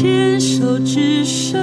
牵手之声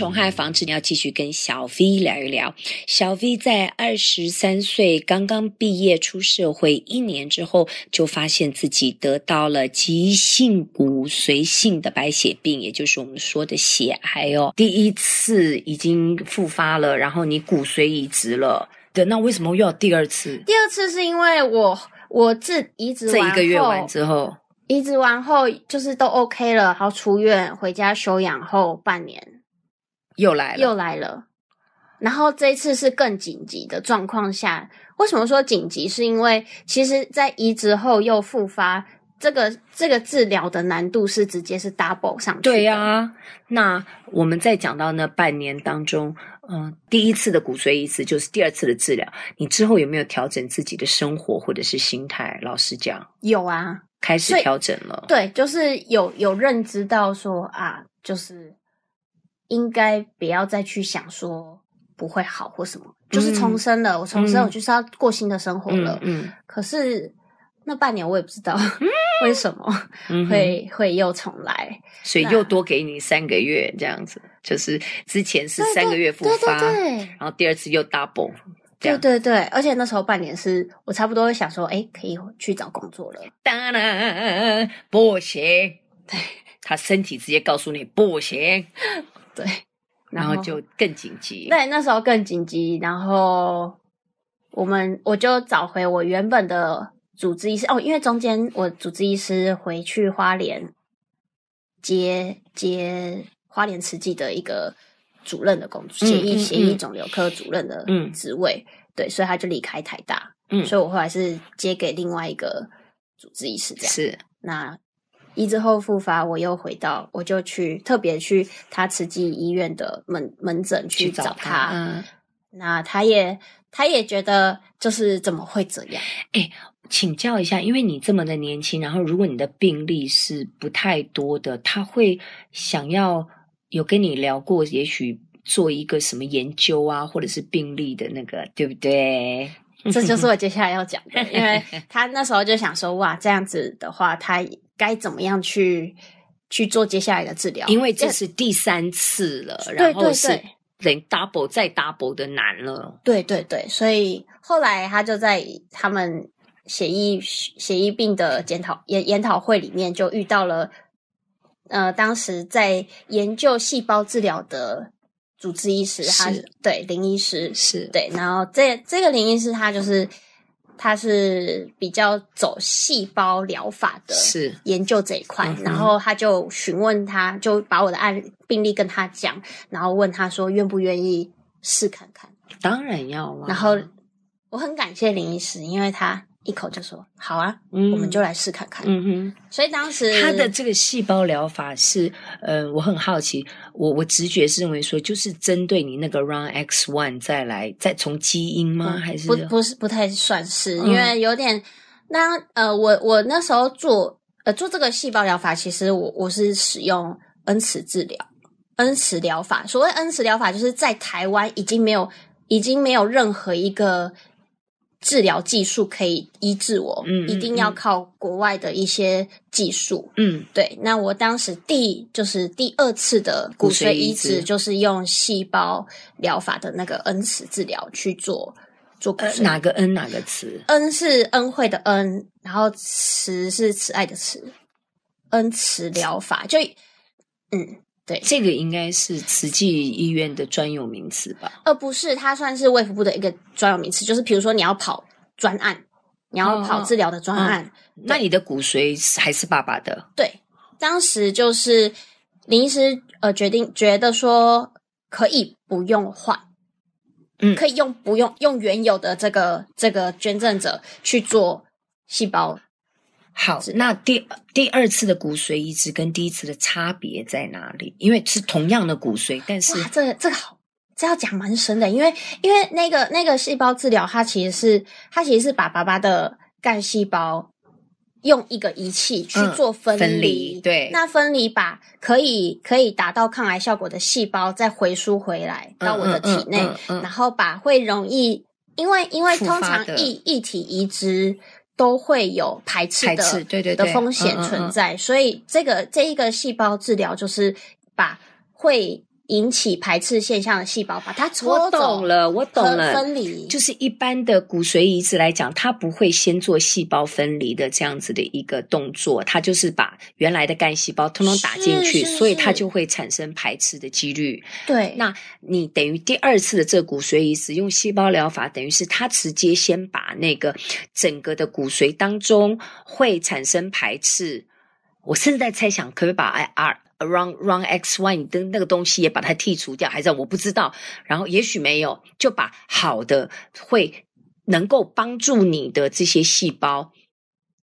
虫害防治，你要继续跟小 V 聊一聊。小 V 在二十三岁刚刚毕业出社会一年之后，就发现自己得到了急性骨髓性的白血病，也就是我们说的血癌哦。第一次已经复发了，然后你骨髓移植了，对，那为什么又要第二次？第二次是因为我我自移植完，这一个月完之后，移植完后就是都 OK 了，然后出院回家休养后半年。又来了，又来了。然后这一次是更紧急的状况下，为什么说紧急？是因为其实，在移植后又复发，这个这个治疗的难度是直接是 double 上去。对呀、啊，那我们在讲到那半年当中，嗯、呃，第一次的骨髓移植就是第二次的治疗，你之后有没有调整自己的生活或者是心态？老实讲，有啊，开始调整了。对，就是有有认知到说啊，就是。应该不要再去想说不会好或什么，嗯、就是重生了。我重生，我就是要过新的生活了。嗯，嗯，可是那半年我也不知道 为什么会、嗯、会又重来，所以又多给你三个月这样子。就是之前是三个月复发，然后第二次又 double。对对对，而且那时候半年是我差不多会想说，哎，可以去找工作了。当然不行，对，他身体直接告诉你不行。对，然后就更紧急。对，那时候更紧急。然后我们我就找回我原本的主治医师哦，因为中间我主治医师回去花莲接接花莲慈济的一个主任的工作，血液血液肿瘤科主任的职位。嗯、对，所以他就离开台大。嗯，所以我后来是接给另外一个主治医师这样。是那。移植后复发，我又回到，我就去特别去他慈济医院的门门诊去找他。找他嗯、那他也他也觉得就是怎么会这样？哎，请教一下，因为你这么的年轻，然后如果你的病例是不太多的，他会想要有跟你聊过，也许做一个什么研究啊，或者是病例的那个，对不对？这就是我接下来要讲的，因为 他那时候就想说，哇，这样子的话，他。该怎么样去去做接下来的治疗？因为这是第三次了，然后是等 double 再 double 的难了。对对对，所以后来他就在他们血液血液病的检讨研研讨会里面，就遇到了呃，当时在研究细胞治疗的主治医师，他是对林医师是对，然后这这个林医师他就是。他是比较走细胞疗法的，是研究这一块，然后他就询问他，就把我的案病例跟他讲，然后问他说愿不愿意试看看。当然要啊。然后我很感谢林医师，因为他。一口就说好啊，嗯，我们就来试看看。嗯哼，所以当时他的这个细胞疗法是，呃，我很好奇，我我直觉是认为说，就是针对你那个 r u n X one 再来再从基因吗？嗯、还是不不是不太算是，因为有点那呃，我我那时候做呃做这个细胞疗法，其实我我是使用恩慈治疗，恩慈疗法。所谓恩慈疗法，就是在台湾已经没有已经没有任何一个。治疗技术可以医治我，嗯，一定要靠国外的一些技术，嗯，对。那我当时第就是第二次的骨髓移植，就是用细胞疗法的那个恩慈治疗去做做骨髓。呃，哪个恩哪个慈？恩是恩惠的恩，然后慈是慈爱的慈，恩慈疗法就嗯。对，这个应该是慈济医院的专有名词吧？呃，不是，它算是卫福部的一个专有名词。就是比如说，你要跑专案，你要跑治疗的专案，那你的骨髓还是爸爸的？对，当时就是林医师呃决定觉得说可以不用换，嗯，可以用不用用原有的这个这个捐赠者去做细胞。好，那第第二次的骨髓移植跟第一次的差别在哪里？因为是同样的骨髓，但是这个这个好，这要讲蛮深的。因为因为那个那个细胞治疗，它其实是它其实是把爸爸的干细胞用一个仪器去做分离，嗯、分离对，那分离把可以可以达到抗癌效果的细胞再回输回来到我的体内，然后把会容易，因为因为通常异异体移植都会有排斥的斥对对对的风险存在，嗯嗯嗯、所以这个这一个细胞治疗就是把会。引起排斥现象的细胞，把它搓走，我懂了，我懂了，分离。就是一般的骨髓移植来讲，它不会先做细胞分离的这样子的一个动作，它就是把原来的干细胞通通打进去，所以它就会产生排斥的几率。对，那你等于第二次的这个骨髓移植用细胞疗法，等于是它直接先把那个整个的骨髓当中会产生排斥。我甚至在猜想，可不可以把 R Run Run X Y 你的那个东西也把它剔除掉，还是我不知道。然后也许没有，就把好的会能够帮助你的这些细胞，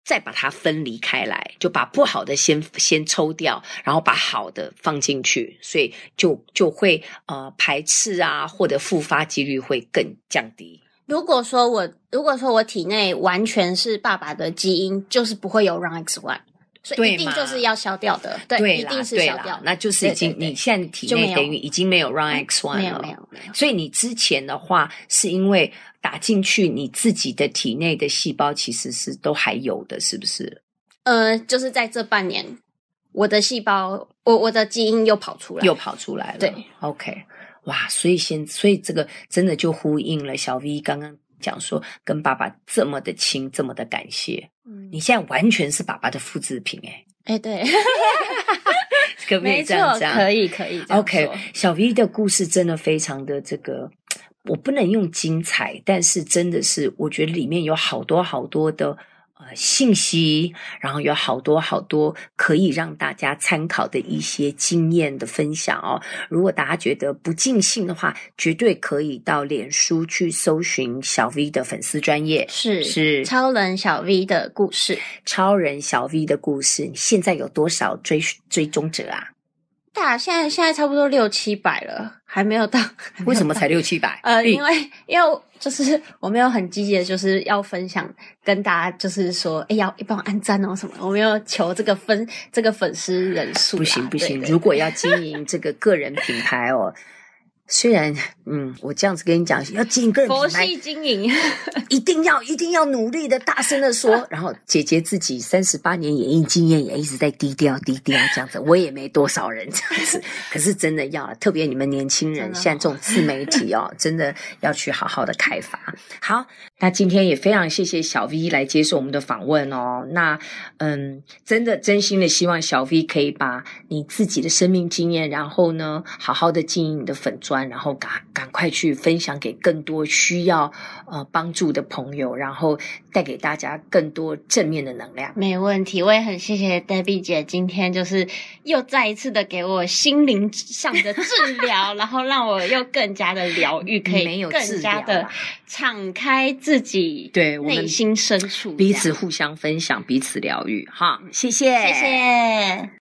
再把它分离开来，就把不好的先先抽掉，然后把好的放进去，所以就就会呃排斥啊，或者复发几率会更降低。如果说我如果说我体内完全是爸爸的基因，就是不会有 Run X Y。所以一定就是要消掉的，对，对，一定是消掉。那就是已经，你现在体内等于已经没有 Run X One 了，没有，没有，没有。所以你之前的话，是因为打进去你自己的体内的细胞其实是都还有的，是不是？呃，就是在这半年，我的细胞，我我的基因又跑出来，又跑出来了。对，OK，哇，所以先，所以这个真的就呼应了小 V 刚刚。讲说跟爸爸这么的亲，这么的感谢，嗯，你现在完全是爸爸的复制品，哎，哎，对，可不可以这样讲？可以，可以。OK，小 V 的故事真的非常的这个，我不能用精彩，但是真的是，我觉得里面有好多好多的。呃，信息，然后有好多好多可以让大家参考的一些经验的分享哦。如果大家觉得不尽兴的话，绝对可以到脸书去搜寻小 V 的粉丝专业，是是超人小 V 的故事，超人小 V 的故事，现在有多少追追踪者啊？大现在现在差不多六七百了，还没有到。为什么才六七百？呃，因为因为就是我没有很积极的，就是要分享跟大家，就是说，哎，要帮我按赞哦什么。我没有求这个分这个粉丝人数。不行不行，如果要经营这个个人品牌哦。虽然，嗯，我这样子跟你讲，要经营个人品牌，佛系经营，一定要一定要努力的，大声的说。然后姐姐自己三十八年演艺经验也一直在低调低调这样子，我也没多少人这样子。可是真的要，特别你们年轻人，现在这种自媒体哦，真的要去好好的开发。好，那今天也非常谢谢小 V 来接受我们的访问哦。那嗯，真的真心的希望小 V 可以把你自己的生命经验，然后呢，好好的经营你的粉砖。然后赶赶快去分享给更多需要呃帮助的朋友，然后带给大家更多正面的能量。没问题，我也很谢谢 Debbie 姐今天就是又再一次的给我心灵上的治疗，然后让我又更加的疗愈，可以更加的敞开自己，对内心深处，彼此互相分享，彼此疗愈。哈，谢谢，谢谢。